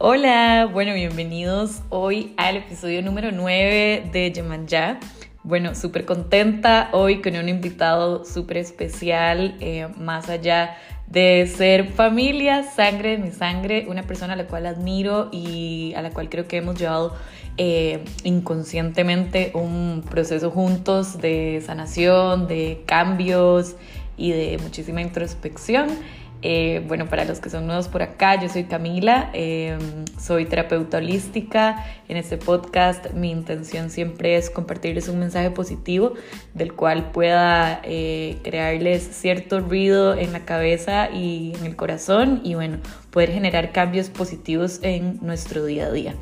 Hola, bueno, bienvenidos hoy al episodio número 9 de Ya. Bueno, súper contenta hoy con un invitado súper especial, eh, más allá de ser familia, sangre de mi sangre, una persona a la cual admiro y a la cual creo que hemos llevado eh, inconscientemente un proceso juntos de sanación, de cambios y de muchísima introspección. Eh, bueno, para los que son nuevos por acá, yo soy Camila, em, soy terapeuta holística. En este podcast mi intención siempre es compartirles un mensaje positivo del cual pueda eh, crearles cierto ruido en la cabeza y en el corazón y bueno, poder generar cambios positivos en nuestro día a día.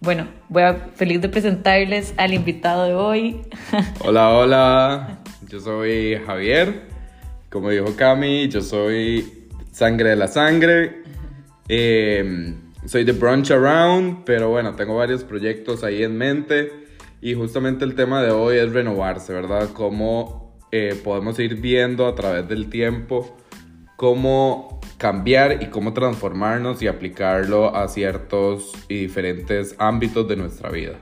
Bueno, voy a feliz de presentarles al invitado de hoy. Hola, hola, yo soy Javier. Como dijo Cami, yo soy Sangre de la Sangre. Em, soy de Brunch Around, pero bueno, tengo varios proyectos ahí en mente. Y justamente el tema de hoy es renovarse, ¿verdad? Cómo eh, podemos ir viendo a través del tiempo cómo cambiar y cómo transformarnos y aplicarlo a ciertos y diferentes ámbitos de nuestra vida.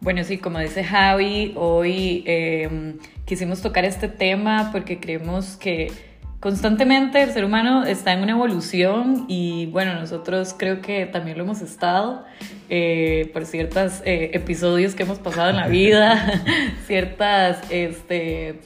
Bueno, sí, como dice Javi, hoy em, quisimos tocar este tema porque creemos que constantemente el ser humano está en una evolución y bueno, nosotros creo que también lo hemos estado eh, por ciertos eh, episodios que hemos pasado en la vida, ciertas este,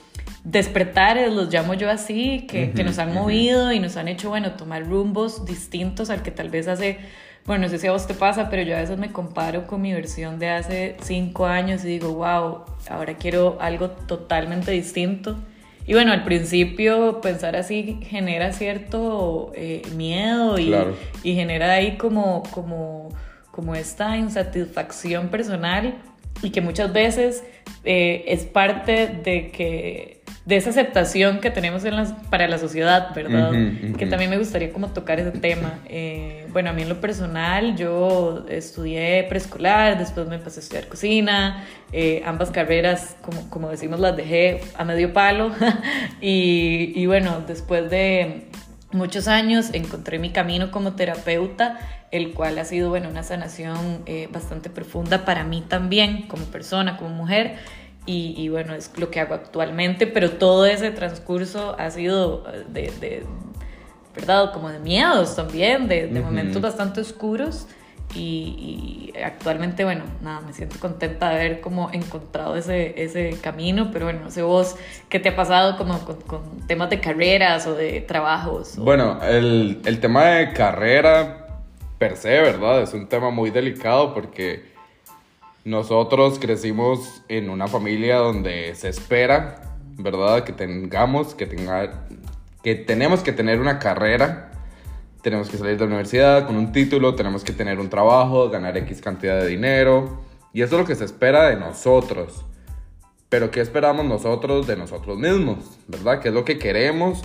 despertares, los llamo yo así, que, que nos han movido y nos han hecho, bueno, tomar rumbos distintos al que tal vez hace... Bueno, no sé si a vos te pasa, pero yo a veces me comparo con mi versión de hace cinco años y digo, wow, ahora quiero algo totalmente distinto. Y bueno, al principio pensar así genera cierto eh, miedo y, y, genera ahí como, como, como esta insatisfacción personal y que muchas veces eh, es parte de que de esa aceptación que tenemos en las, para la sociedad, ¿verdad? Que también me gustaría como tocar ese tema. Eh, bueno, a mí en lo personal, yo estudié preescolar, después me empecé a estudiar cocina, eh, ambas carreras, como, como decimos, las dejé a medio palo. y, y bueno, después de muchos años encontré mi camino como terapeuta, el cual ha sido, bueno, una sanación eh, bastante profunda para mí también, como persona, como mujer. Y, bueno, es lo que hago actualmente, pero todo ese transcurso ha sido eh, de, ¿verdad? Como de miedos también, de, momentos bastante oscuros. Y, actualmente, bueno, nada, me siento contenta de haber como encontrado ese, ese camino, pero bueno, no sé vos, ¿qué te ha pasado como con, temas de carreras o de trabajos? Bueno, el, el tema de carrera per se, ¿verdad? Es un tema muy delicado porque nosotros crecimos en una familia donde se espera, ¿verdad? Que tengamos, que tenga, que tenemos que tener una carrera, tenemos que salir de la universidad con un título, tenemos que tener un trabajo, ganar X cantidad de dinero. Y eso es lo que se espera de nosotros. Pero ¿qué esperamos nosotros de nosotros mismos? ¿Verdad? ¿Qué es lo que queremos?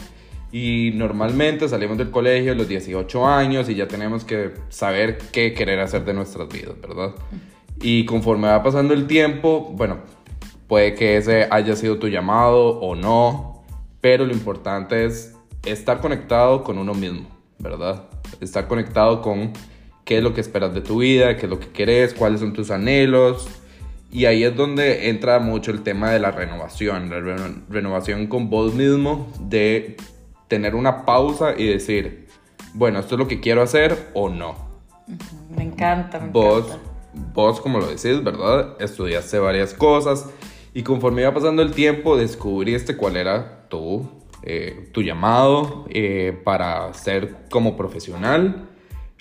Y normalmente salimos del colegio a los 18 años y ya tenemos que saber qué querer hacer de nuestras vidas, ¿verdad? Y conforme va pasando el tiempo, bueno, puede que ese haya sido tu llamado o no, pero lo importante es estar conectado con uno mismo, ¿verdad? Estar conectado con qué es lo que esperas de tu vida, qué es lo que querés, cuáles son tus anhelos. Y ahí es donde entra mucho el tema de la renovación, la renovación con vos mismo, de tener una pausa y decir, bueno, esto es lo que quiero hacer o no. Me encanta, me vos, encanta vos, como lo decís, ¿verdad? Estudiaste varias cosas y conforme iba pasando el tiempo descubriste cuál era tu, eh, tu llamado eh, para ser como profesional.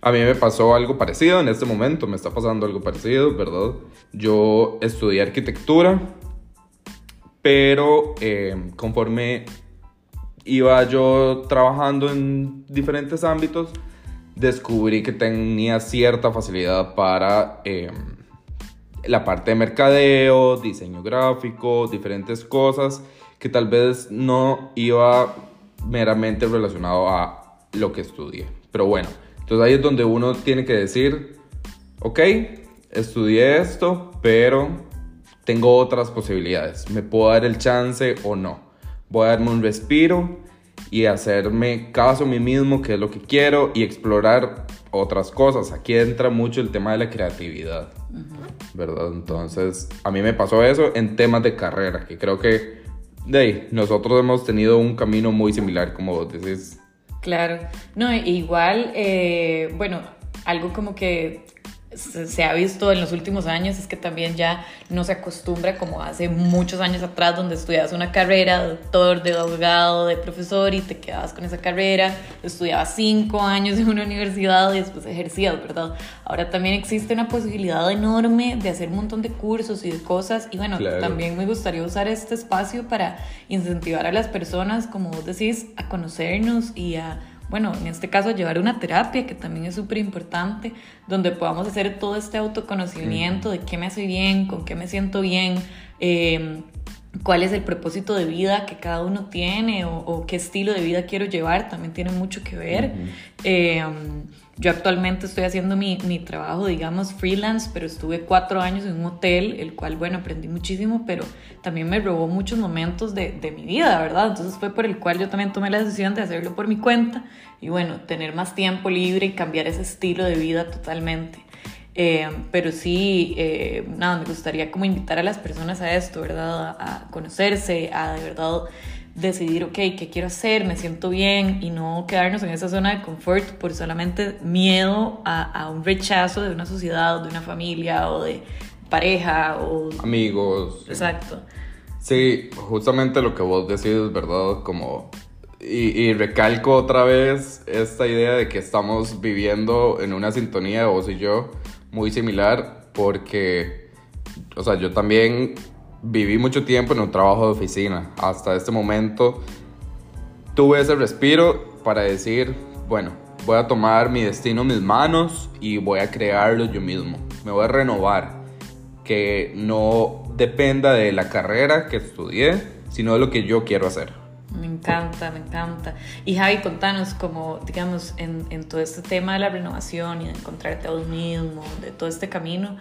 A mí me pasó algo parecido en este momento, me está pasando algo parecido, ¿verdad? Yo estudié arquitectura, pero eh, conforme iba yo trabajando en diferentes ámbitos, descubrí que tenía cierta facilidad para em, la parte de mercadeo, diseño gráfico, diferentes cosas que tal vez no iba meramente relacionado a lo que estudié. Pero bueno, entonces ahí es donde uno tiene que decir, ok, estudié esto, pero tengo otras posibilidades. ¿Me puedo dar el chance o no? Voy a darme un respiro y hacerme caso a mí mismo, que es lo que quiero, y explorar otras cosas. Aquí entra mucho el tema de la creatividad, ¿verdad? Entonces, a mí me pasó eso en temas de carrera, que creo que de ahí, nosotros hemos tenido un camino muy similar, como vos decís. Claro, no, igual, eh, bueno, algo como que se, ha visto en los últimos años es que también ya no se acostumbra como hace muchos años atrás donde estudiabas una carrera, de doctor, de abogado, de profesor y te quedabas con esa carrera, estudiabas cinco años en una universidad y después ejercías, ¿verdad? Ahora también existe una posibilidad enorme de hacer un montón de cursos y de cosas. Y bueno, también me gustaría usar este espacio para incentivar a las personas, como vos decís, a conocernos y a bueno, en este caso llevar una terapia, que también es súper importante, donde podamos hacer todo este autoconocimiento de qué me hace bien, con qué me siento bien, eh, cuál es el propósito de vida que cada uno tiene o, qué estilo de vida quiero llevar, también tiene mucho que ver. Eh, yo actualmente estoy haciendo mi, mi, trabajo, digamos, freelance, pero estuve cuatro años en un hotel, el cual, bueno, aprendí muchísimo, pero también me robó muchos momentos de, de mi vida, ¿verdad? Entonces fue por el cual yo también tomé la decisión de hacerlo por mi cuenta y, bueno, tener más tiempo libre y cambiar ese estilo de vida totalmente. Eh, pero sí, eh, nada, me gustaría como invitar a las personas a esto, ¿verdad? A, conocerse, a de verdad decidir, ok, ¿qué quiero hacer? Me siento bien y no quedarnos en esa zona de confort por solamente miedo a, a un rechazo de una sociedad, de una familia o de pareja o... Amigos. Exacto. Sí, justamente lo que vos decís, ¿verdad? Como y, y, recalco otra vez esta idea de que estamos viviendo en una sintonía, vos y yo, muy similar porque, o sea, yo también viví mucho tiempo en un trabajo de oficina. Hasta este momento tuve ese respiro para decir, bueno, voy a tomar mi destino en mis manos y voy a crearlo yo mismo. Me voy a renovar. Que no dependa de la carrera que estudié, sino de lo que yo quiero hacer. Me encanta, me encanta. Y Javi, contanos como, digamos, en, en todo este tema de la renovación y de encontrarte a vos mismo, de todo este camino,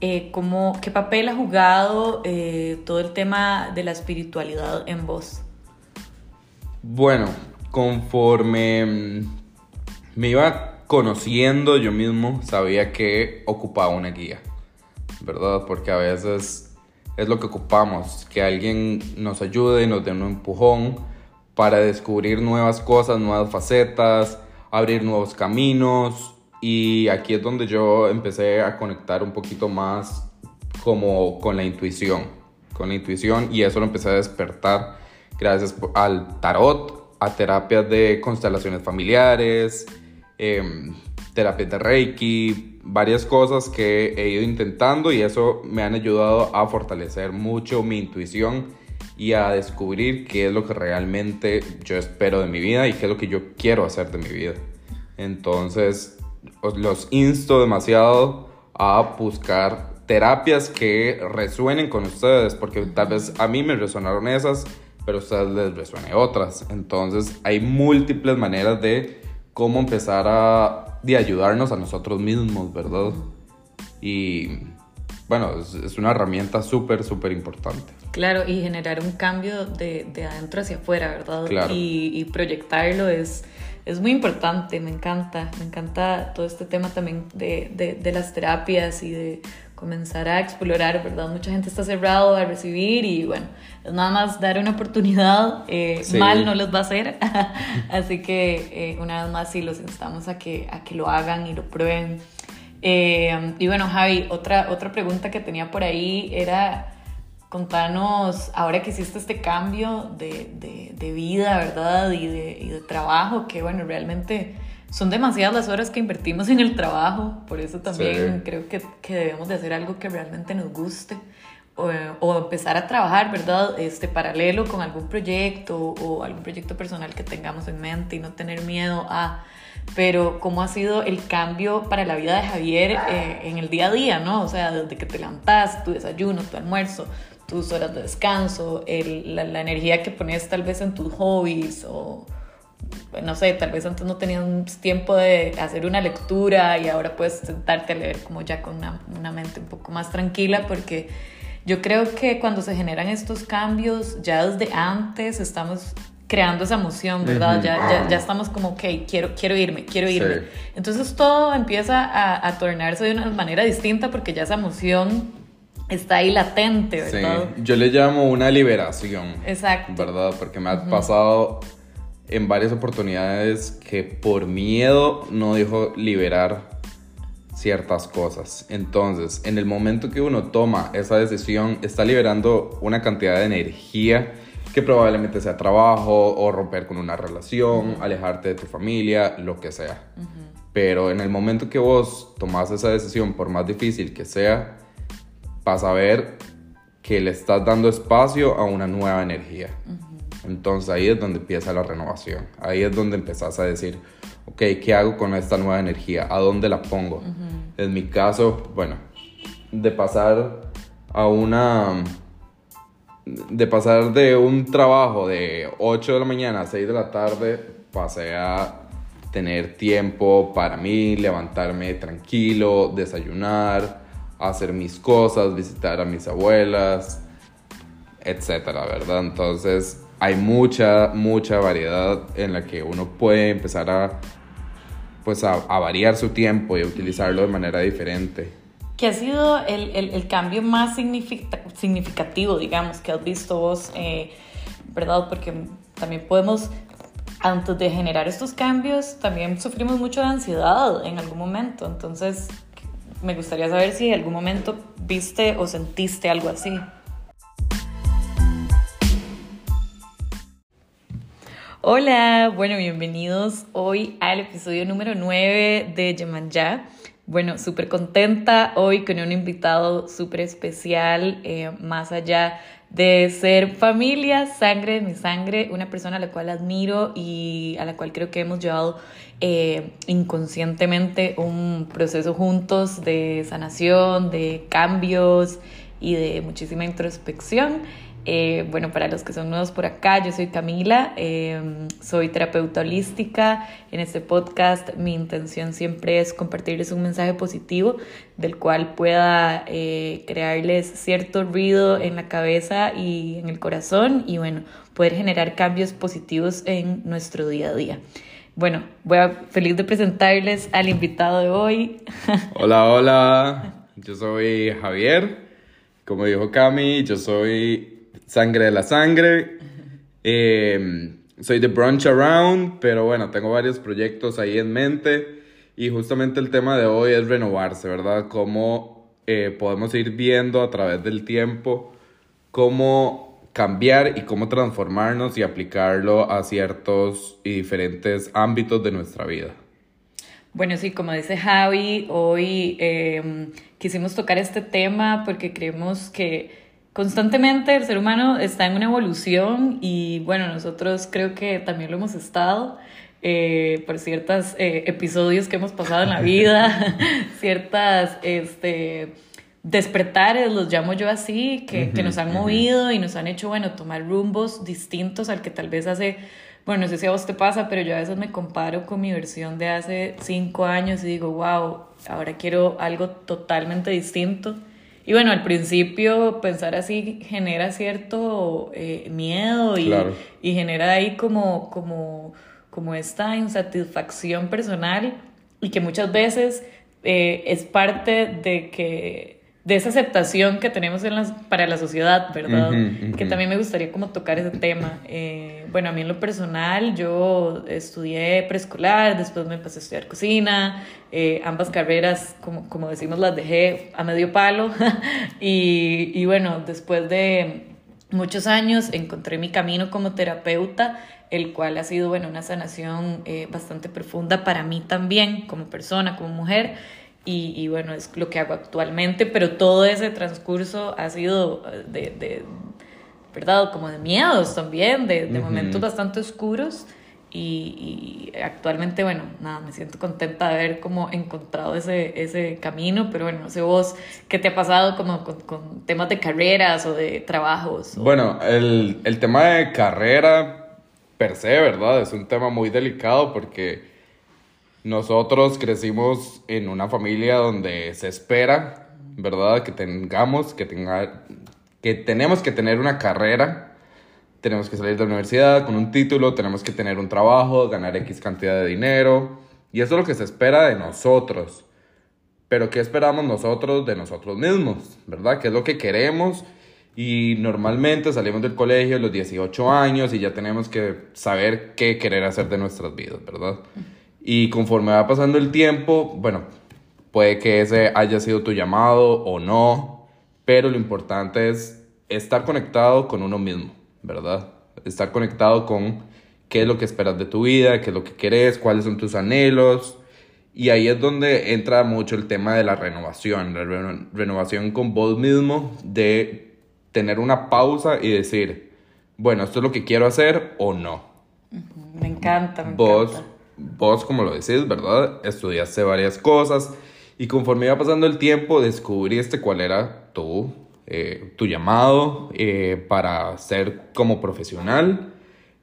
eh, como, ¿qué papel ha jugado eh, todo el tema de la espiritualidad en vos? Bueno, conforme mm, me iba conociendo yo mismo, sabía que ocupaba una guía, ¿verdad? Porque a veces es lo que ocupamos, que alguien nos ayude, nos dé un empujón para descubrir nuevas cosas, nuevas facetas, abrir nuevos caminos. Y aquí es donde yo empecé a conectar un poquito más como con la intuición, con la intuición y eso lo empecé a despertar gracias al tarot, a terapias de constelaciones familiares, em, terapias de Reiki, varias cosas que he ido intentando y eso me han ayudado a fortalecer mucho mi intuición y a descubrir qué es lo que realmente yo espero de mi vida y qué es lo que yo quiero hacer de mi vida. Entonces, los insto demasiado a buscar terapias que resuenen con ustedes, porque tal vez a mí me resonaron esas, pero a ustedes les resuene otras. Entonces, hay múltiples maneras de cómo empezar a de ayudarnos a nosotros mismos, ¿verdad? Y bueno, es, una herramienta súper, súper importante. Claro, y generar un cambio de, de adentro hacia afuera, ¿verdad? Claro. Y, y, proyectarlo es, es muy importante, me encanta, me encanta todo este tema también de, de, de las terapias y de comenzar a explorar, ¿verdad? Mucha gente está cerrado a recibir y bueno, es nada más dar una oportunidad, eh, mal no les va a hacer, así que eh, una vez más sí los instamos a que, a que lo hagan y lo prueben. Eh, y bueno, Javi, otra, otra pregunta que tenía por ahí era contanos, ahora que hiciste este cambio de, de, de vida, ¿verdad? Y de, y de trabajo, que bueno, realmente son demasiadas las horas que invertimos en el trabajo, por eso también creo que, que, debemos de hacer algo que realmente nos guste o, o, empezar a trabajar, ¿verdad? Este paralelo con algún proyecto o algún proyecto personal que tengamos en mente y no tener miedo a... Pero cómo ha sido el cambio para la vida de Javier eh, en el día a día, ¿no? O sea, desde que te levantas, tu desayuno, tu almuerzo, tus horas de descanso, el, la, la energía que pones tal vez en tus hobbies o no sé, tal vez antes no tenías tiempo de hacer una lectura y ahora puedes sentarte a leer como ya con una, una, mente un poco más tranquila porque yo creo que cuando se generan estos cambios ya desde antes estamos creando esa emoción, ¿verdad? ya, ya, ya, estamos como, ok, quiero, quiero irme, quiero irme. Entonces todo empieza a, a tornarse de una manera distinta porque ya esa emoción está ahí latente, ¿verdad? Sí, yo le llamo una liberación. Exacto. ¿Verdad? Porque me ha pasado en varias oportunidades que por miedo no dejo liberar ciertas cosas. Entonces, en el momento que uno toma esa decisión, está liberando una cantidad de energía que probablemente sea trabajo o romper con una relación, alejarte de tu familia, lo que sea. Pero en el momento que vos tomas esa decisión, por más difícil que sea, vas a ver que le estás dando espacio a una nueva energía. Entonces ahí es donde empieza la renovación. Ahí es donde empezás a decir, ok, ¿qué hago con esta nueva energía? ¿A dónde la pongo? En mi caso, bueno, de pasar a una de pasar de un trabajo de 8 de la mañana a 6 de la tarde, pasé a tener tiempo para mí, levantarme tranquilo, desayunar, hacer mis cosas, visitar a mis abuelas, etcétera, ¿verdad? Entonces hay mucha, mucha variedad en la que uno puede empezar a, pues a, variar su tiempo y utilizarlo de manera diferente. ¿Qué ha sido el, el, cambio más significativo, digamos, que has visto vos, eh, verdad? Porque también podemos, antes de generar estos cambios, también sufrimos mucho de ansiedad en algún momento. Entonces, me gustaría saber si en algún momento viste o sentiste algo así. Hola, bueno, bienvenidos hoy al episodio número 9 de Ya. Bueno, súper contenta hoy con un invitado súper especial, eh, más allá de ser familia, sangre de mi sangre, una persona a la cual admiro y a la cual creo que hemos llevado eh, inconscientemente un proceso juntos de sanación, de cambios y de muchísima introspección. Eh, bueno, para los que son nuevos por acá, yo soy Camila, em, soy terapeuta holística. En este podcast mi intención siempre es compartirles un mensaje positivo del cual pueda eh, crearles cierto ruido en la cabeza y en el corazón y bueno, poder generar cambios positivos en nuestro día a día. Bueno, voy a feliz de presentarles al invitado de hoy. Hola, hola, yo soy Javier. Como dijo Cami, yo soy Sangre de la Sangre. Eh, soy de Brunch Around, pero bueno, tengo varios proyectos ahí en mente. Y justamente el tema de hoy es renovarse, ¿verdad? Cómo eh, podemos ir viendo a través del tiempo cómo cambiar y cómo transformarnos y aplicarlo a ciertos y diferentes ámbitos de nuestra vida. Bueno, sí, como dice Javi, hoy eh, quisimos tocar este tema porque creemos que constantemente el ser humano está en una evolución y bueno, nosotros creo que también lo hemos estado. Eh, por ciertos eh, episodios que hemos pasado en la vida, ciertas este, despertares, los llamo yo así, que, que nos han movido y nos han hecho, bueno, tomar rumbos distintos al que tal vez hace, bueno, no sé si a vos te pasa, pero yo a veces me comparo con mi versión de hace cinco años y digo, wow, ahora quiero algo totalmente distinto. Y bueno, al principio pensar así genera cierto eh, miedo y, y, genera ahí como, como, como esta insatisfacción personal y que muchas veces eh, es parte de que de esa aceptación que tenemos en las, para la sociedad, ¿verdad? Que también me gustaría como tocar ese tema. Eh, bueno, a mí en lo personal, yo estudié preescolar, después me pasé a estudiar cocina, eh, ambas carreras, como, como decimos, las dejé a medio palo. y, y bueno, después de muchos años encontré mi camino como terapeuta, el cual ha sido, bueno, una sanación eh, bastante profunda para mí también, como persona, como mujer y, y, bueno, es lo que hago actualmente, pero todo ese transcurso ha sido eh, de, de ¿verdad? Como de miedos también, de, de momentos bastante oscuros. Y, y, actualmente, bueno, nada, me siento contenta de haber como encontrado ese, ese camino, pero bueno, no sé vos, ¿qué te ha pasado como con, con temas de carreras o de trabajos? Bueno, el, el tema de carrera per se, ¿verdad? Es un tema muy delicado porque nosotros crecimos en una familia donde se espera, ¿verdad? Que tengamos, que tenga, que tenemos que tener una carrera, tenemos que salir de la universidad con un título, tenemos que tener un trabajo, ganar X cantidad de dinero. Y eso es lo que se espera de nosotros. Pero ¿qué esperamos nosotros de nosotros mismos? ¿Verdad? ¿Qué es lo que queremos? Y normalmente salimos del colegio a los 18 años y ya tenemos que saber qué querer hacer de nuestras vidas, ¿verdad? Y conforme va pasando el tiempo, bueno, puede que ese haya sido tu llamado o no, pero lo importante es estar conectado con uno mismo. ¿verdad? Estar conectado con qué es lo que esperas de tu vida, qué es lo que querés, cuáles son tus anhelos. Y ahí es donde entra mucho el tema de la renovación, la renovación con vos mismo, de tener una pausa y decir, bueno, esto es lo que quiero hacer o no. Me encanta, me vos, encanta. Vos, como lo decís, ¿verdad? Estudiaste varias cosas y conforme iba pasando el tiempo descubriste cuál era tu eh, tu llamado eh, para ser como profesional.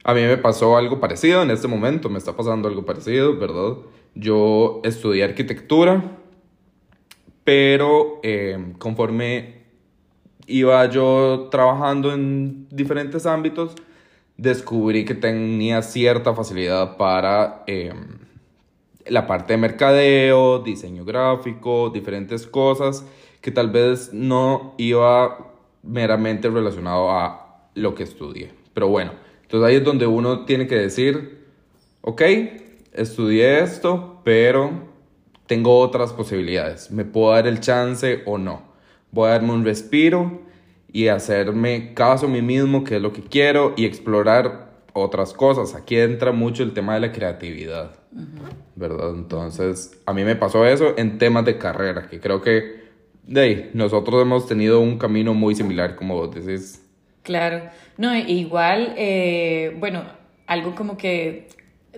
A mí me pasó algo parecido en este momento, me está pasando algo parecido, ¿verdad? Yo estudié arquitectura, pero eh, conforme iba yo trabajando en diferentes ámbitos, descubrí que tenía cierta facilidad para la parte de mercadeo, diseño gráfico, diferentes cosas que tal vez no iba meramente relacionado a lo que estudié. Pero bueno, entonces ahí es donde uno tiene que decir, ok, estudié esto, pero tengo otras posibilidades. Me puedo dar el chance o no. Voy a darme un respiro y hacerme caso a mí mismo, que es lo que quiero, y explorar otras cosas. Aquí entra mucho el tema de la creatividad, ¿verdad? Entonces, a mí me pasó eso en temas de carrera, que creo que de ahí, nosotros hemos tenido un camino muy similar, como vos decís. Claro, no, igual, eh, bueno, algo como que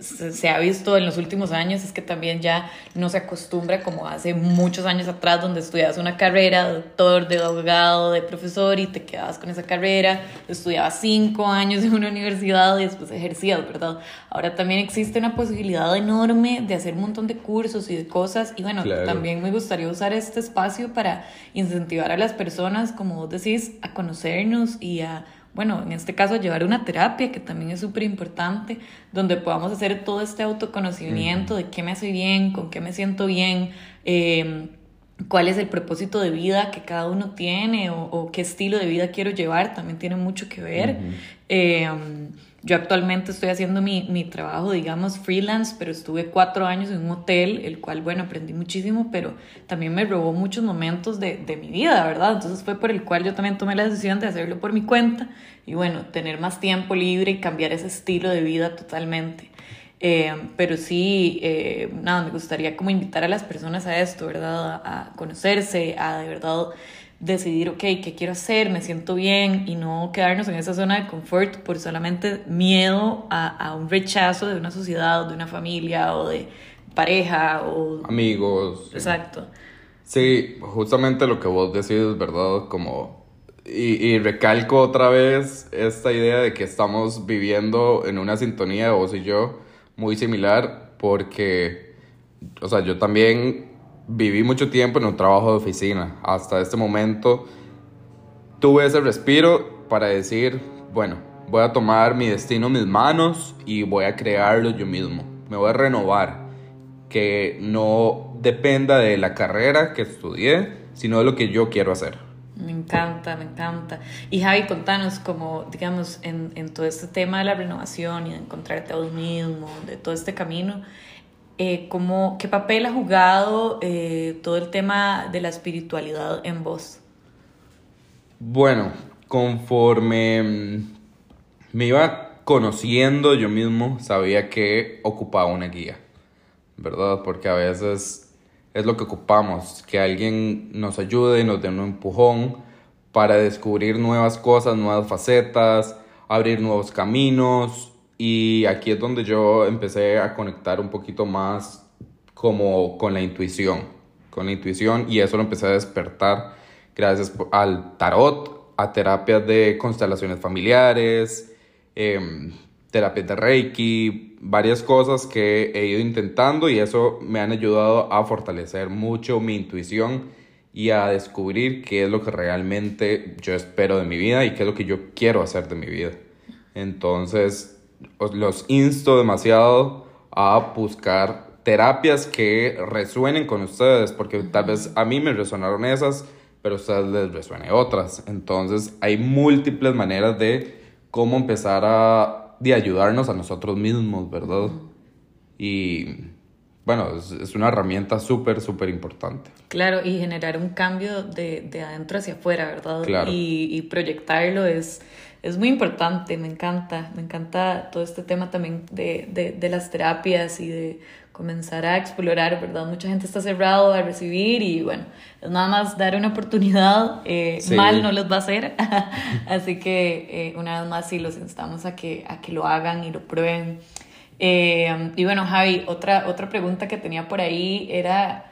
se ha visto en los últimos años es que también ya no se acostumbra como hace muchos años atrás donde estudiabas una carrera de doctor, de abogado, de profesor y te quedabas con esa carrera, estudiabas cinco años en una universidad y después ejercías, ¿verdad? Ahora también existe una posibilidad enorme de hacer un montón de cursos y de cosas y bueno, también me gustaría usar este espacio para incentivar a las personas, como vos decís, a conocernos y a bueno, en este caso llevar una terapia, que también es súper importante, donde podamos hacer todo este autoconocimiento de qué me hace bien, con qué me siento bien, em, cuál es el propósito de vida que cada uno tiene o, qué estilo de vida quiero llevar, también tiene mucho que ver. Yo actualmente estoy haciendo mi, mi, trabajo, digamos, freelance, pero estuve cuatro años en un hotel, el cual, bueno, aprendí muchísimo, pero también me robó muchos momentos de, de, mi vida, ¿verdad? Entonces fue por el cual yo también tomé la decisión de hacerlo por mi cuenta y, bueno, tener más tiempo libre y cambiar ese estilo de vida totalmente. Eh, pero sí, eh, nada, me gustaría como invitar a las personas a esto, ¿verdad? A, conocerse, a de verdad decidir, ok, ¿qué quiero hacer? Me siento bien y no quedarnos en esa zona de confort por solamente miedo a, a un rechazo de una sociedad, de una familia o de pareja o... Amigos. Exacto. Sí, justamente lo que vos decís, ¿verdad? Como... Y, y, recalco otra vez esta idea de que estamos viviendo en una sintonía, vos y yo, muy similar, porque, o sea, yo también viví mucho tiempo en un trabajo de oficina. Hasta este momento tuve ese respiro para decir, bueno, voy a tomar mi destino en mis manos y voy a crearlo yo mismo. Me voy a renovar. Que no dependa de la carrera que estudié, sino de lo que yo quiero hacer. Me encanta, me encanta. Y Javi, contanos como, digamos, en, en todo este tema de la renovación y de encontrarte a vos mismo, de todo este camino, eh, ¿qué papel ha jugado eh, todo el tema de la espiritualidad en vos? Bueno, conforme mm, me iba conociendo yo mismo, sabía que ocupaba una guía, ¿verdad? Porque a veces es lo que ocupamos, que alguien nos ayude y nos dé un empujón para descubrir nuevas cosas, nuevas facetas, abrir nuevos caminos y aquí es donde yo empecé a conectar un poquito más como con la intuición, con la intuición y eso lo empecé a despertar gracias al tarot, a terapias de constelaciones familiares, eh, terapias de Reiki, varias cosas que he ido intentando y eso me han ayudado a fortalecer mucho mi intuición y a descubrir qué es lo que realmente yo espero de mi vida y qué es lo que yo quiero hacer de mi vida. Entonces, los insto demasiado a buscar terapias que resuenen con ustedes, porque tal vez a mí me resonaron esas, pero a ustedes les resuene otras. Entonces, hay múltiples maneras de cómo empezar a de ayudarnos a nosotros mismos, ¿verdad? Y bueno, es, una herramienta súper, súper importante. Claro, y generar un cambio de, de adentro hacia afuera, ¿verdad? Claro. Y, y proyectarlo es, es muy importante, me encanta, me encanta todo este tema también de, de, de, las terapias y de comenzar a explorar, ¿verdad? Mucha gente está cerrado a recibir y bueno, es nada más dar una oportunidad, eh, mal no les va a hacer, así que eh, una vez más sí los instamos a que, a que lo hagan y lo prueben. Eh, y bueno, Javi, otra, otra pregunta que tenía por ahí era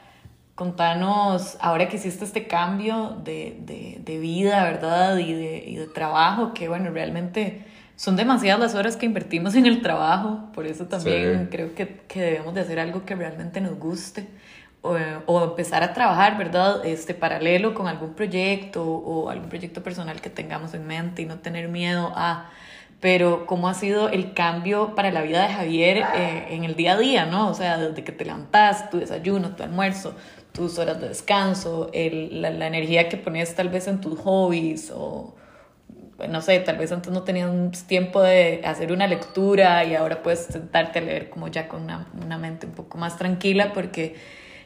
contanos, ahora que hiciste este cambio de, de, de vida, ¿verdad? Y de, y de, trabajo, que bueno, realmente son demasiadas las horas que invertimos en el trabajo, por eso también sí. creo que, que, debemos de hacer algo que realmente nos guste. O, o, empezar a trabajar, ¿verdad? Este paralelo con algún proyecto o algún proyecto personal que tengamos en mente y no tener miedo a pero cómo ha sido el cambio para la vida de Javier eh, en el día a día, ¿no? O sea, desde que te levantas, tu desayuno, tu almuerzo, tus horas de descanso, el, la, la, energía que pones tal vez en tus hobbies o, no sé, tal vez antes no tenías tiempo de hacer una lectura y ahora puedes sentarte a leer como ya con una, una mente un poco más tranquila porque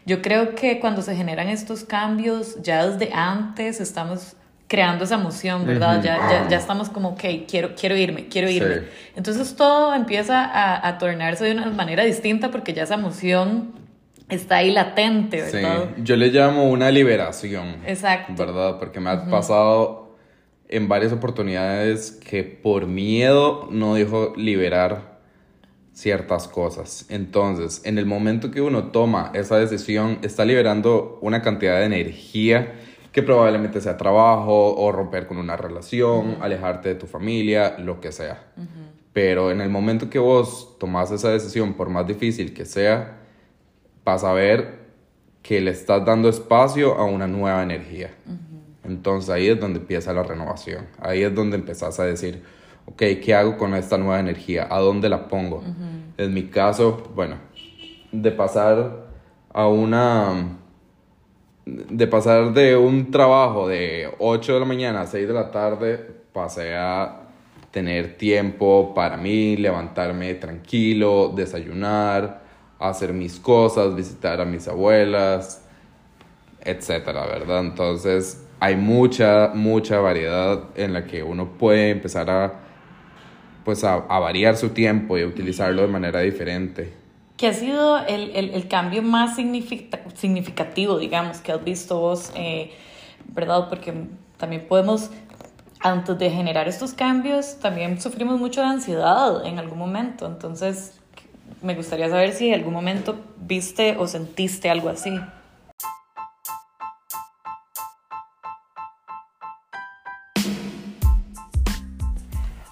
yo creo que cuando se generan estos cambios, ya desde antes estamos creando esa emoción, ¿verdad? Uh -huh. ya, ya, ya, estamos como, ok, quiero, quiero irme, quiero irme. Sí. Entonces todo empieza a, a, tornarse de una manera distinta porque ya esa emoción está ahí latente, ¿verdad? Sí, yo le llamo una liberación. Exacto. ¿Verdad? Porque me ha uh -huh. pasado en varias oportunidades que por miedo no dejo liberar ciertas cosas. Entonces, en el momento que uno toma esa decisión, está liberando una cantidad de energía que probablemente sea trabajo o romper con una relación, uh -huh. alejarte de tu familia, lo que sea. Uh -huh. Pero en el momento que vos tomás esa decisión, por más difícil que sea, vas a ver que le estás dando espacio a una nueva energía. Uh -huh. Entonces ahí es donde empieza la renovación. Ahí es donde empezás a decir, ok, ¿qué hago con esta nueva energía? ¿A dónde la pongo? En mi caso, bueno, de pasar a una de pasar de un trabajo de 8 de la mañana a 6 de la tarde, pasé a tener tiempo para mí, levantarme tranquilo, desayunar, hacer mis cosas, visitar a mis abuelas, etcétera, ¿verdad? Entonces, hay mucha, mucha variedad en la que uno puede empezar a, pues a, variar su tiempo y utilizarlo de manera diferente. ¿Qué ha sido el, el, el cambio más significativo, digamos, que has visto vos, eh, verdad? Porque también podemos, antes de generar estos cambios, también sufrimos mucho de ansiedad en algún momento. Entonces, me gustaría saber si en algún momento viste o sentiste algo así.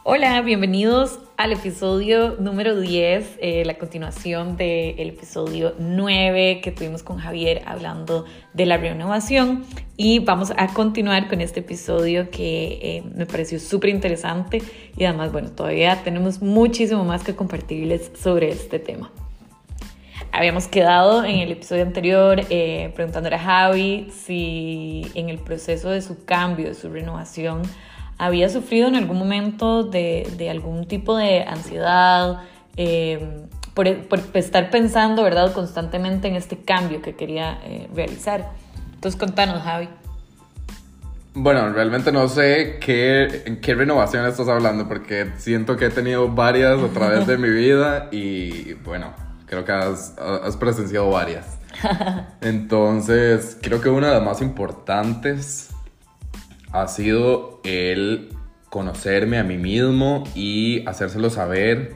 Hola, bienvenidos al episodio número 10, eh, la continuación del de episodio 9 que tuvimos con Javier hablando de la renovación y vamos a continuar con este episodio que eh, me pareció súper interesante y además, bueno, todavía tenemos muchísimo más que compartirles sobre este tema. Habíamos quedado en el episodio anterior eh, preguntándole a Javi si en el proceso de su cambio, de su renovación, había sufrido en algún momento de, de algún tipo de ansiedad, eh, por, por, estar pensando, ¿verdad?, constantemente en este cambio que quería eh, realizar. Entonces, contanos, Javi. Bueno, realmente no sé qué, en qué renovación estás hablando, porque siento que he tenido varias a través de mi vida y, bueno, creo que has, has presenciado varias. Entonces, creo que una de las más importantes ha sido el conocerme a mí mismo y hacérselo saber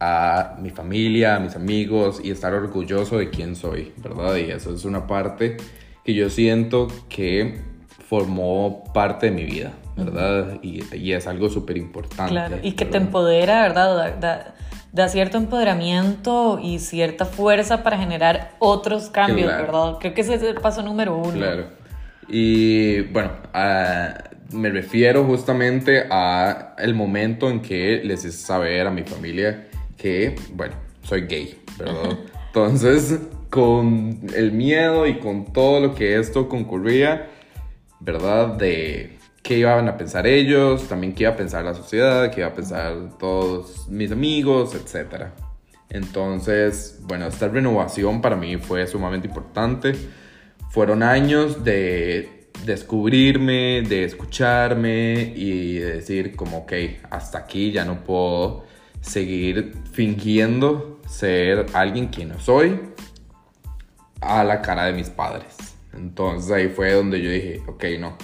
a mi familia, a mis amigos y estar orgulloso de quién soy, ¿verdad? Y eso es una parte que yo siento que formó parte de mi vida, ¿verdad? Y, y, es algo súper importante. Claro, y que ¿verdad? te empodera, ¿verdad? Da, da, da, cierto empoderamiento y cierta fuerza para generar otros cambios, claro. ¿verdad? Creo que ese es el paso número uno. Claro. Y bueno, uh, me refiero justamente a el momento en que les hice saber a mi familia que, bueno, soy gay, ¿verdad? Entonces, con el miedo y con todo lo que esto concurría, ¿verdad? De qué iban a pensar ellos, también qué iba a pensar la sociedad, qué iba a pensar todos mis amigos, etc. Entonces, bueno, esta renovación para mí fue sumamente importante. Fueron años de descubrirme, de escucharme y de decir como, ok, hasta aquí ya no puedo seguir fingiendo ser alguien que no soy a la cara de mis padres. Entonces ahí fue donde yo dije, ok, no,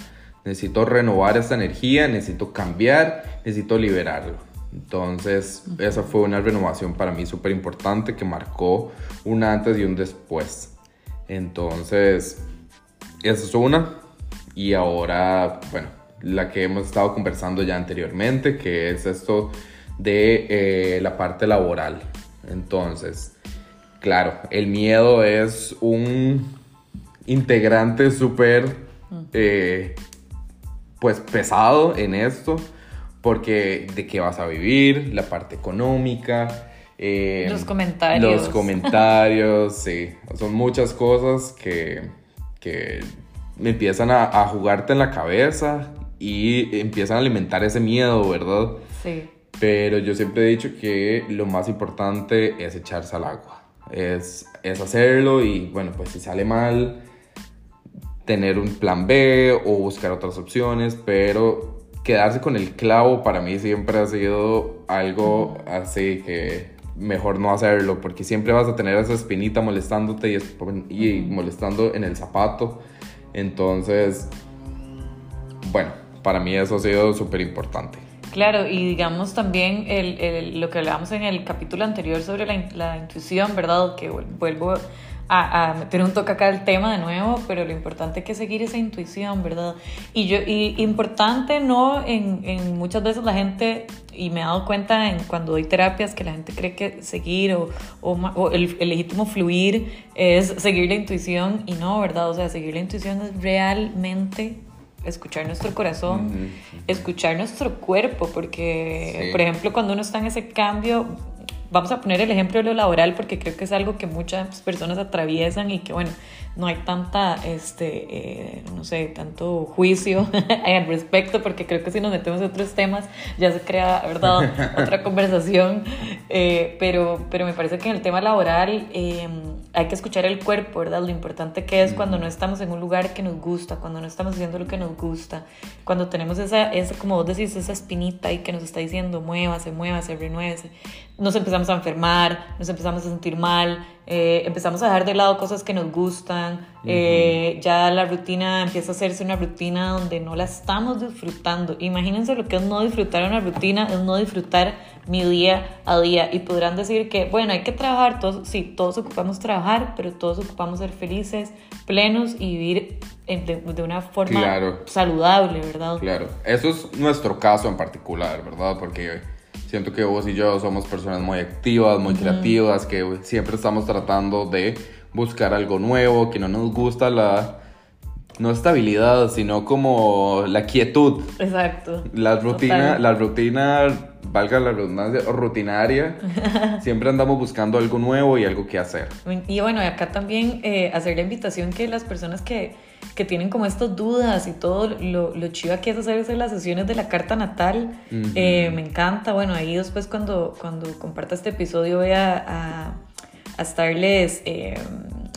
necesito renovar esta energía, necesito cambiar, necesito liberarlo. Entonces esa fue una renovación para mí súper importante que marcó un antes y un después. Entonces, esa es una. Y ahora, bueno, la que hemos estado conversando ya anteriormente, que es esto de eh, la parte laboral. Entonces, claro, el miedo es un integrante súper, eh, pues, pesado en esto, porque de qué vas a vivir, la parte económica. Eh, los comentarios. Los comentarios, sí. Son muchas cosas que, que me empiezan a, a, jugarte en la cabeza y empiezan a alimentar ese miedo, ¿verdad? Sí. Pero yo siempre he dicho que lo más importante es echarse al agua. Es, es hacerlo y bueno, pues si sale mal, tener un plan B o buscar otras opciones, pero quedarse con el clavo para mí siempre ha sido algo así que mejor no hacerlo, porque siempre vas a tener esa espinita molestándote y, y molestando en el zapato. Entonces, bueno, para mí eso ha sido súper importante. Claro, y digamos también el, el, lo que hablábamos en el capítulo anterior sobre la, la intuición, ¿verdad? Que vuelvo a, a, meter un toque acá al tema de nuevo, pero lo importante es que seguir esa intuición, ¿verdad? Y, yo, y importante, ¿no? En, en muchas veces la gente, y me he dado cuenta en, cuando doy terapias, que la gente cree que seguir o, o, o el, el, legítimo fluir es seguir la intuición, y no, ¿verdad? O sea, seguir la intuición es realmente escuchar nuestro corazón, escuchar nuestro cuerpo, porque, sí. por ejemplo, cuando uno está en ese cambio, vamos a poner el ejemplo de lo laboral, porque creo que es algo que muchas personas atraviesan y que, bueno, no hay tanta, este, eh, no sé, tanto juicio al respecto, porque creo que si nos metemos en otros temas ya se crea, ¿verdad?, otra conversación. Eh, pero, pero me parece que en el tema laboral eh, hay que escuchar el cuerpo, ¿verdad? Lo importante que es cuando no estamos en un lugar que nos gusta, cuando no estamos haciendo lo que nos gusta, cuando tenemos esa, esa como vos decís, esa espinita ahí que nos está diciendo, muévase, muévase, renuévese. Nos empezamos a enfermar, nos empezamos a sentir mal, eh, empezamos a dejar de lado cosas que nos gustan, uh -huh. eh, ya la rutina empieza a hacerse una rutina donde no la estamos disfrutando. Imagínense lo que es no disfrutar una rutina, es no disfrutar mi día a día. Y podrán decir que, bueno, hay que trabajar, todos, sí, todos ocupamos trabajar, pero todos ocupamos ser felices, plenos y vivir de, de una forma claro. saludable, ¿verdad? Claro, eso es nuestro caso en particular, ¿verdad? Porque Siento que vos y yo somos personas muy activas, muy uh -huh. creativas, que siempre estamos tratando de buscar algo nuevo, que no nos gusta la no estabilidad, sino como la quietud. Exacto. La rutina, la rutina, valga la redundancia, rutinaria. siempre andamos buscando algo nuevo y algo que hacer. Y bueno, acá también eh, hacer la invitación que las personas que, que tienen como estas dudas y todo lo, lo chiva que es hacerse las sesiones de la carta natal, uh -huh. eh, me encanta. Bueno, ahí después cuando, cuando comparta este episodio voy a, a, a estarles... Eh,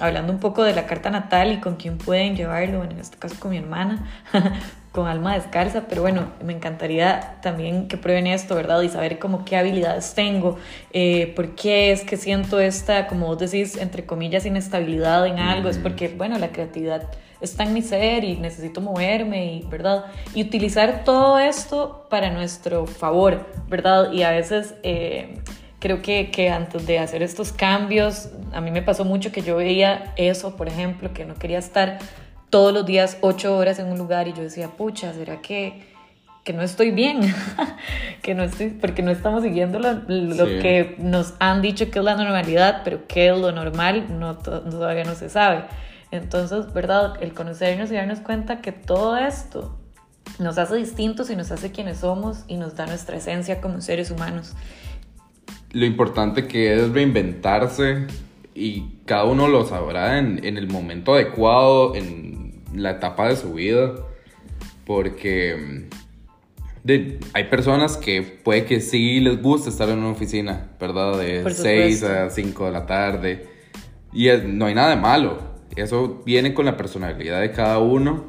hablando un poco de la carta natal y con quién pueden llevarlo, bueno, en este caso con mi hermana, con alma descalza, pero bueno, me encantaría también que prueben esto, ¿verdad? Y saber como qué habilidades tengo, eh, por qué es que siento esta, como vos decís, entre comillas, inestabilidad en algo, mm. es porque, bueno, la creatividad está en mi ser y necesito moverme, y, ¿verdad? Y utilizar todo esto para nuestro favor, ¿verdad? Y a veces... Eh, creo que, que, antes de hacer estos cambios, a mí me pasó mucho que yo veía eso, por ejemplo, que no quería estar todos los días ocho horas en un lugar y yo decía, pucha, ¿será que, que no estoy bien? que no estoy, porque no estamos siguiendo lo, lo sí. que nos han dicho que es la normalidad, pero qué es lo normal, no, todavía no se sabe. Entonces, ¿verdad? El conocernos y darnos cuenta que todo esto nos hace distintos y nos hace quienes somos y nos da nuestra esencia como seres humanos. Lo importante que es reinventarse y cada uno lo sabrá en, en el momento adecuado, en la etapa de su vida, porque de, hay personas que puede que sí les guste estar en una oficina, ¿verdad? De 6 a 5 de la tarde. Y no hay nada de malo. Eso viene con la personalidad de cada uno.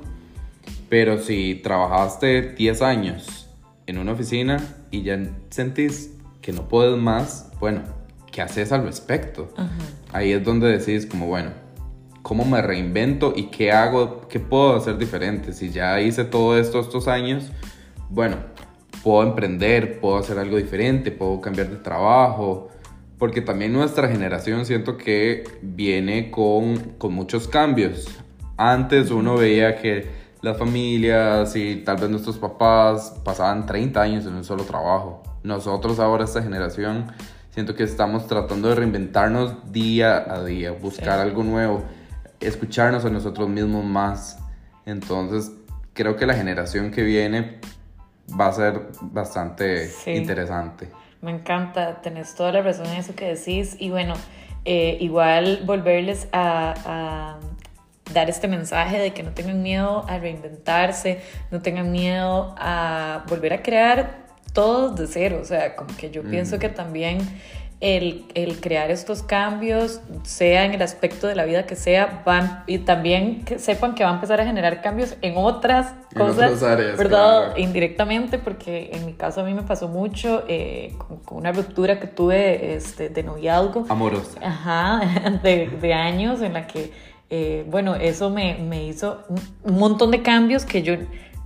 Pero si trabajaste 10 años en una oficina y ya sentís que no puedes más, bueno, ¿qué haces al respecto? Ahí es donde decís como, bueno, ¿cómo me reinvento y qué hago, qué puedo hacer diferente? Si ya hice todo esto estos años, bueno, puedo emprender, puedo hacer algo diferente, puedo cambiar de trabajo, porque también nuestra generación siento que viene con, con muchos cambios. Antes uno veía que las familias y tal vez nuestros papás pasaban 30 años en un solo trabajo. Nosotros ahora, esta generación, siento que estamos tratando de reinventarnos día a día, buscar algo nuevo, escucharnos a nosotros mismos más. Entonces, creo que la generación que viene va a ser bastante interesante. Me encanta, tenés toda la razón en eso que decís y bueno, eh, igual volverles a, dar este mensaje de que no tengan miedo a reinventarse, no tengan miedo a volver a crear todo de cero, o sea, como que yo pienso que también el, el, crear estos cambios, sea en el aspecto de la vida que sea, van, y también que sepan que va a empezar a generar cambios en otras cosas, ¿verdad? Indirectamente, porque en mi caso a mí me pasó mucho eh, con, una ruptura que tuve este, de noviazgo. Amorosa. Ajá, de, de años en la que, eh, bueno, eso me, me hizo un montón de cambios que yo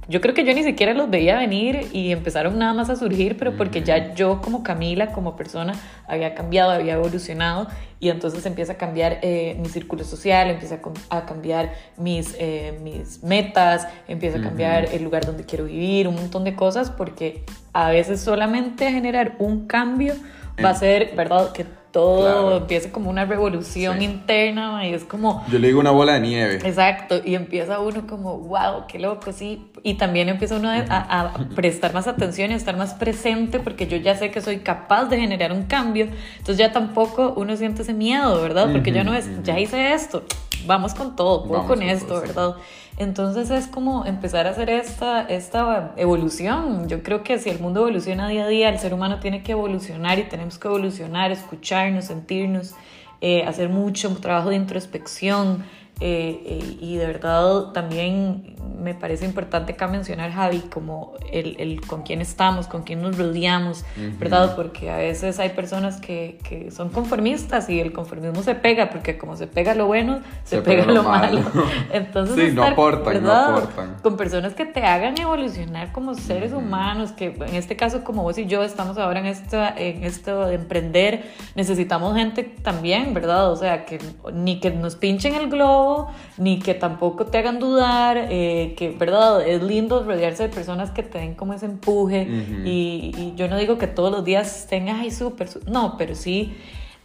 yo creo que yo ni siquiera los veía venir y empezaron nada más a surgir, pero porque ya yo como Camila, como persona, había cambiado, había evolucionado y entonces empieza a cambiar eh, mi círculo social, empieza a, cambiar mis, eh, mis metas, empieza a cambiar el lugar donde quiero vivir, un montón de cosas, porque a veces solamente generar un cambio va a ser, ¿verdad? Que todo empieza como una revolución interna y es como... Yo le digo una bola de nieve. Exacto, y empieza uno como, wow, qué loco, sí. Y también empieza uno a, prestar más atención y a estar más presente porque yo ya sé que soy capaz de generar un cambio. Entonces ya tampoco uno siente ese miedo, ¿verdad? Porque ya no es, ya hice esto, vamos con todo, puedo con, esto, ¿verdad? Entonces es como empezar a hacer esta, esta evolución. Yo creo que si el mundo evoluciona día a día, el ser humano tiene que evolucionar y tenemos que evolucionar, escucharnos, sentirnos, eh, hacer mucho trabajo de introspección, eh, eh, y de verdad también me parece importante acá mencionar, Javi, como el, el con quién estamos, con quién nos rodeamos, ¿verdad? Porque a veces hay personas que, que, son conformistas y el conformismo se pega, porque como se pega lo bueno, se, pega, lo malo. Entonces, sí, no aportan, no aportan. Con personas que te hagan evolucionar como seres humanos, que en este caso como vos y yo estamos ahora en, esta, en esto de emprender, necesitamos gente también, ¿verdad? O sea, que ni que nos pinchen el globo, ni que tampoco te hagan dudar, eh, que, ¿verdad? Es lindo rodearse de personas que te den como ese empuje y, yo no digo que todos los días tengas ay, súper, no, pero sí,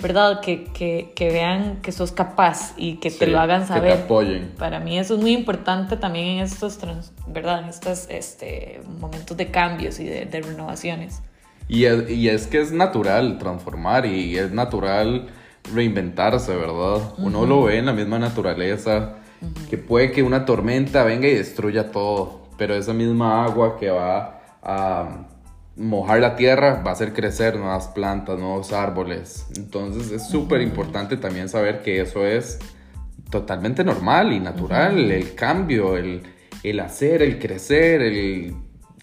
¿verdad? Que, que, que, vean que sos capaz y que te lo hagan saber. Que te apoyen. Para mí eso es muy importante también en estos, ¿verdad? En estos este, momentos de cambios y de, de renovaciones. Y es, y es que es natural transformar y es natural reinventarse, ¿verdad? Uno lo ve en la misma naturaleza, que puede que una tormenta venga y destruya todo, pero esa misma agua que va a mojar la tierra va a hacer crecer nuevas plantas, nuevos árboles. Entonces es súper importante también saber que eso es totalmente normal y natural, el cambio, el, el, hacer, el crecer, el,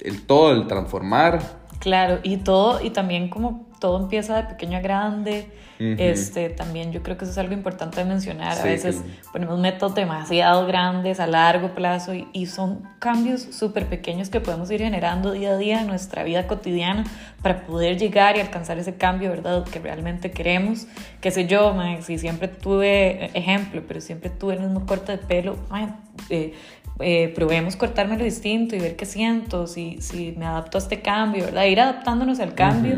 el todo, el transformar. Claro, y todo, y también como todo empieza de pequeño a grande, este, también yo creo que eso es algo importante de mencionar. a veces ponemos métodos demasiado grandes a largo plazo y, son cambios súper pequeños que podemos ir generando día a día en nuestra vida cotidiana para poder llegar y alcanzar ese cambio, ¿verdad? Que realmente queremos. Qué sé yo, si siempre tuve, ejemplo, pero siempre tuve el mismo corte de pelo, eh, eh, probemos cortármelo distinto y ver qué siento, si, si me adapto a este cambio, ¿verdad? Ir adaptándonos al cambio.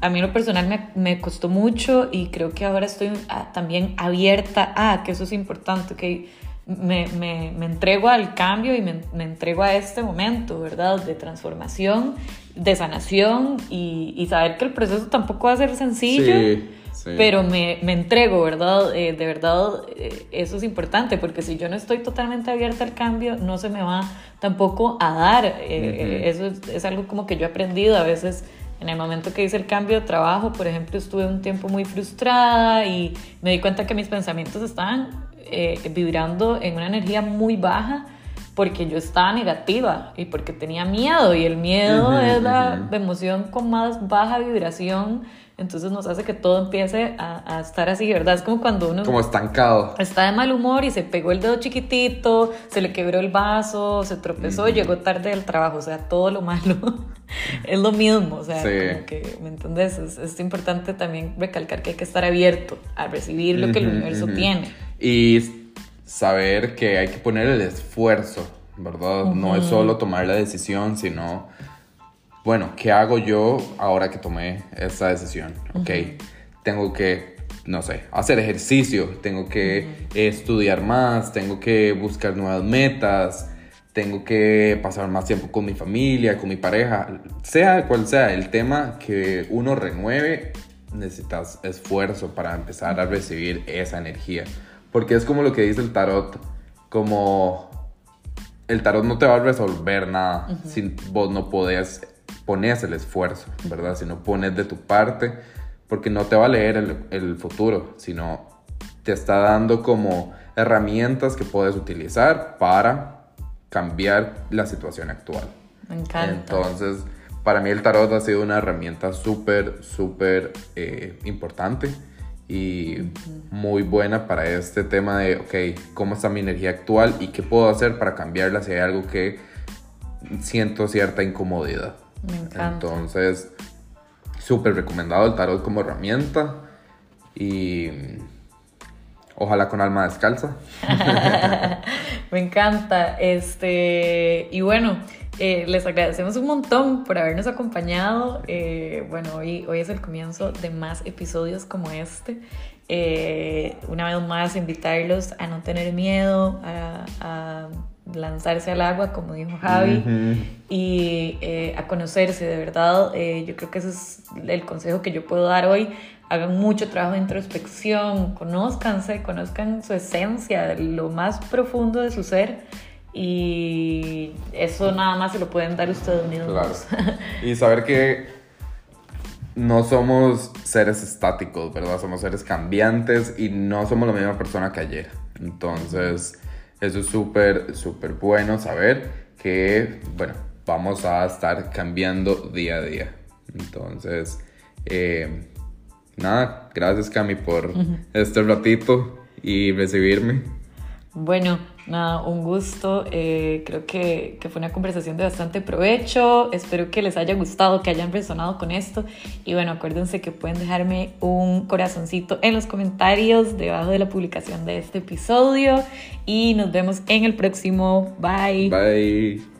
A mí lo personal me, me, costó mucho y creo que ahora estoy ah, también abierta a que eso es importante, que me, me, me, entrego al cambio y me, me, entrego a este momento, ¿verdad? De transformación, de sanación y, y, saber que el proceso tampoco va a ser sencillo. Sí, sí. Pero me, me, entrego, ¿verdad? Eh, de verdad, eh, eso es importante, porque si yo no estoy totalmente abierta al cambio, no se me va tampoco a dar. Eh, eso es, es, algo como que yo he aprendido a veces. En el momento que hice el cambio de trabajo, por ejemplo, estuve un tiempo muy frustrada y me di cuenta que mis pensamientos estaban eh, vibrando en una energía muy baja porque yo estaba negativa y porque tenía miedo y el miedo es la emoción con más baja vibración entonces nos hace que todo empiece a, a, estar así, ¿verdad? Es como cuando uno... Como estancado. Está de mal humor y se pegó el dedo chiquitito, se le quebró el vaso, se tropezó, llegó tarde del trabajo, o sea, todo lo malo es lo mismo, o sea, como que, ¿me entendés? Es, es, importante también recalcar que hay que estar abierto a recibir lo que el universo tiene. Y saber que hay que poner el esfuerzo, ¿verdad? No es solo tomar la decisión, sino bueno, ¿qué hago yo ahora que tomé esta decisión? Ok, tengo que, no sé, hacer ejercicio, tengo que estudiar más, tengo que buscar nuevas metas, tengo que pasar más tiempo con mi familia, con mi pareja, sea cual sea el tema que uno renueve, necesitas esfuerzo para empezar a recibir esa energía. Porque es como lo que dice el tarot, como el tarot no te va a resolver nada si vos no podés pones el esfuerzo, ¿verdad? Si no pones de tu parte, porque no te va a leer el, el futuro, sino te está dando como herramientas que puedes utilizar para cambiar la situación actual. Me encanta. Entonces, para mí el tarot ha sido una herramienta súper, súper eh, importante y muy buena para este tema de, ok, ¿cómo está mi energía actual y qué puedo hacer para cambiarla si hay algo que siento cierta incomodidad? Me encanta. Entonces, súper recomendado el tarot como herramienta y ojalá con alma descalza. Me encanta. Este, y bueno, eh, les agradecemos un montón por habernos acompañado. Eh, bueno, hoy, hoy es el comienzo de más episodios como este. Eh, una vez más, invitarlos a no tener miedo, a, a lanzarse al agua, como dijo Javi, y eh, a conocerse de verdad. Eh, yo creo que ese es el consejo que yo puedo dar hoy. Hagan mucho trabajo de introspección, conózcanse, conozcan su esencia, lo más profundo de su ser. Y eso nada más se lo pueden dar ustedes mismos. Y saber que no somos seres estáticos, ¿verdad? Somos seres cambiantes y no somos la misma persona que ayer. Entonces eso es súper, súper bueno saber que, bueno, vamos a estar cambiando día a día. Entonces, eh, nada, gracias Cami por este ratito y recibirme. Bueno, nada, un gusto. Eh, creo que, que, fue una conversación de bastante provecho. Espero que les haya gustado, que hayan resonado con esto. Y bueno, acuérdense que pueden dejarme un corazoncito en los comentarios debajo de la publicación de este episodio. Y nos vemos en el próximo. Bye. Bye.